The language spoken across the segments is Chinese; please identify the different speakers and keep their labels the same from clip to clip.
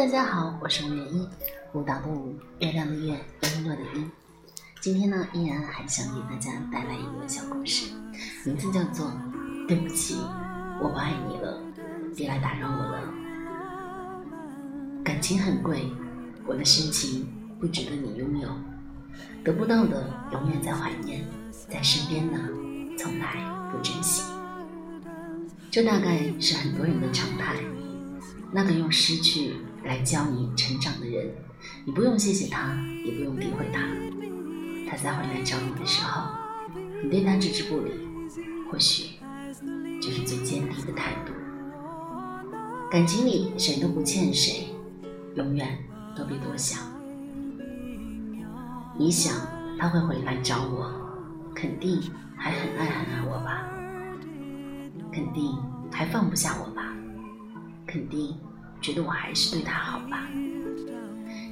Speaker 1: 大家好，我是吴月一，舞蹈的舞，月亮的月，璎珞的璎。今天呢，依然还想给大家带来一个小故事，名字叫做《对不起，我不爱你了，别来打扰我了》。感情很贵，我的深情不值得你拥有，得不到的永远在怀念，在身边的从来不珍惜。这大概是很多人的常态。那个用失去来教你成长的人，你不用谢谢他，也不用诋毁他。他再回来找你的时候，你对他置之不理，或许就是最坚定的态度。感情里谁都不欠谁，永远都别多想。你想他会回来找我，肯定还很爱很爱我吧？肯定还放不下我吧？肯定觉得我还是对他好吧？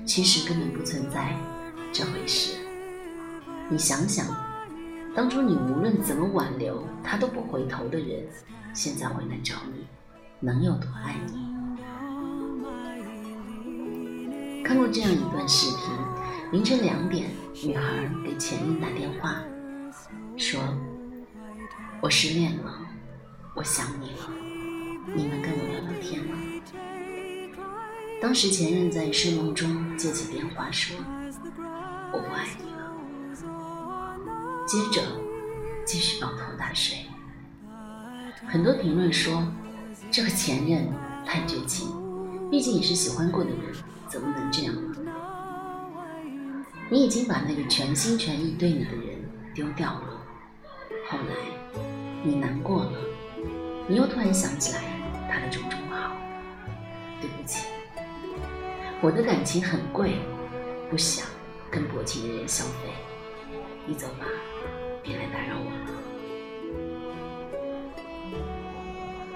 Speaker 1: 其实根本不存在这回事。你想想，当初你无论怎么挽留，他都不回头的人，现在回来找你，能有多爱你？看过这样一段视频：凌晨两点，女孩给前任打电话，说：“我失恋了，我想你了，你能跟我聊聊天吗？”当时前任在睡梦中接起电话说：“我不爱你了。”接着继续抱头大睡。很多评论说，这个前任太绝情，毕竟也是喜欢过的人，怎么能这样呢？你已经把那个全心全意对你的人丢掉了，后来你难过了，你又突然想起来他的种种好，对不起，我的感情很贵，不想跟薄情的人消费，你走吧。别来打扰我了。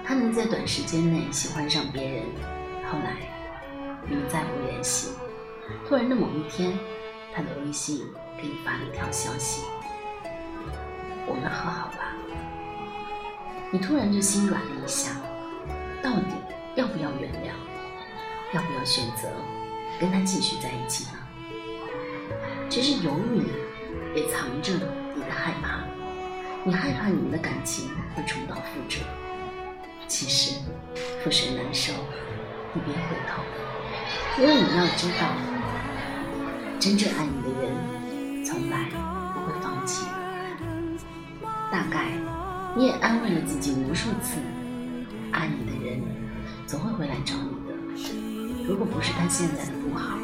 Speaker 1: 他能在短时间内喜欢上别人，后来你们再无联系。突然的某一天，他的微信给你发了一条消息：“我们和好吧。”你突然就心软了一下，到底要不要原谅？要不要选择跟他继续在一起呢？其实犹豫也藏着。你的害怕，你害怕你们的感情会重蹈覆辙。其实，覆水难收，你别回头，因为你要知道，真正爱你的人从来不会放弃。大概你也安慰了自己无数次，爱你的人总会回来找你。如果不是他现在的不好，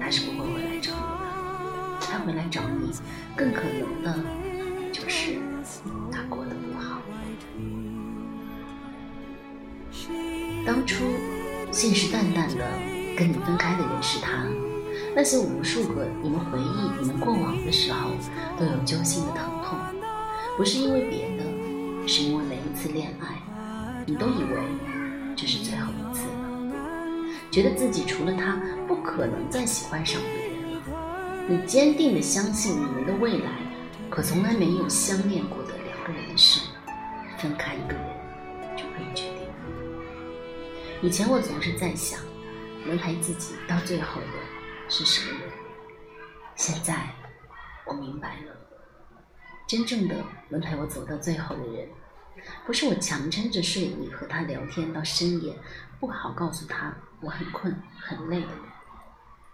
Speaker 1: 他是不会回来找你的。他回来找你，更可能的就是他过得不好。当初信誓旦旦的跟你分开的人是他，那些无数个你们回忆你们过往的时候都有揪心的疼痛，不是因为别的，是因为每一次恋爱，你都以为这是最，觉得自己除了他不可能再喜欢上别人了。你坚定的相信你们的未来，可从来没有相恋过的两个人的事，分开一个人就可以决定。以前我总是在想，能陪自己到最后的是什么人？现在我明白了，真正的能陪我走到最后的人，不是我强撑着睡意和他聊天到深夜，不好告诉他我很困很累的人。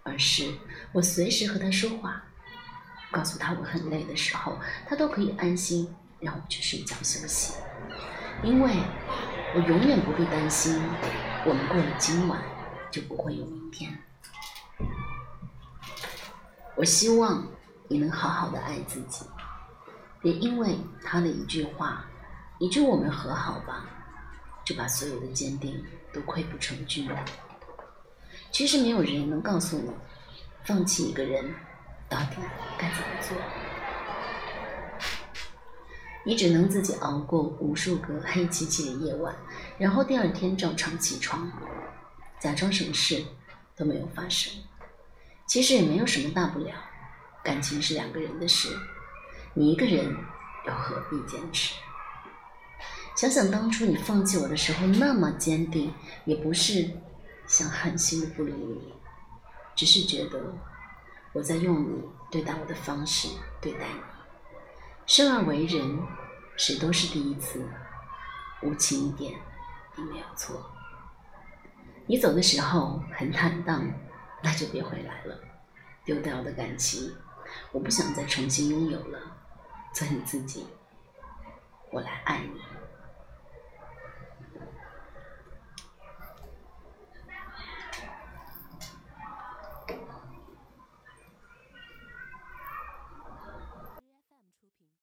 Speaker 1: 而是我随时和他说话，告诉他我很累的时候，他都可以安心让我去睡觉休息，因为我永远不必担心我们过了今晚就不会有明天。我希望你能好好的爱自己，别因为他的一句话，一句“我们和好吧”，就把所有的坚定都溃不成军。其实没有人能告诉你，放弃一个人到底该怎么做。你只能自己熬过无数个黑漆漆的夜晚，然后第二天照常起床，假装什么事都没有发生。其实也没有什么大不了，感情是两个人的事，你一个人又何必坚持？想想当初你放弃我的时候那么坚定，也不是。想狠心的不理你，只是觉得我在用你对待我的方式对待你。生而为人，谁都是第一次，无情一点并没有错。你走的时候很坦荡，那就别回来了。丢掉的感情，我不想再重新拥有了。做你自己，我来爱你。